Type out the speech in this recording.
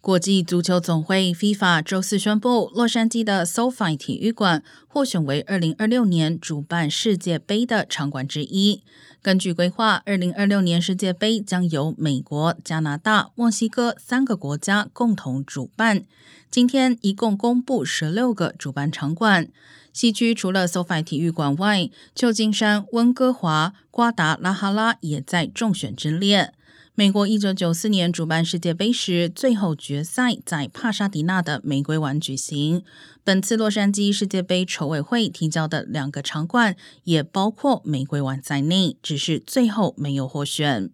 国际足球总会 FIFA 周四宣布，洛杉矶的 SoFi 体育馆获选为2026年主办世界杯的场馆之一。根据规划，2026年世界杯将由美国、加拿大、墨西哥三个国家共同主办。今天一共公布十六个主办场馆。西区除了 SoFi 体育馆外，旧金山、温哥华、瓜达拉哈拉也在中选之列。美国一九九四年主办世界杯时，最后决赛在帕沙迪纳的玫瑰湾举行。本次洛杉矶世界杯筹委会提交的两个场馆也包括玫瑰湾在内，只是最后没有获选。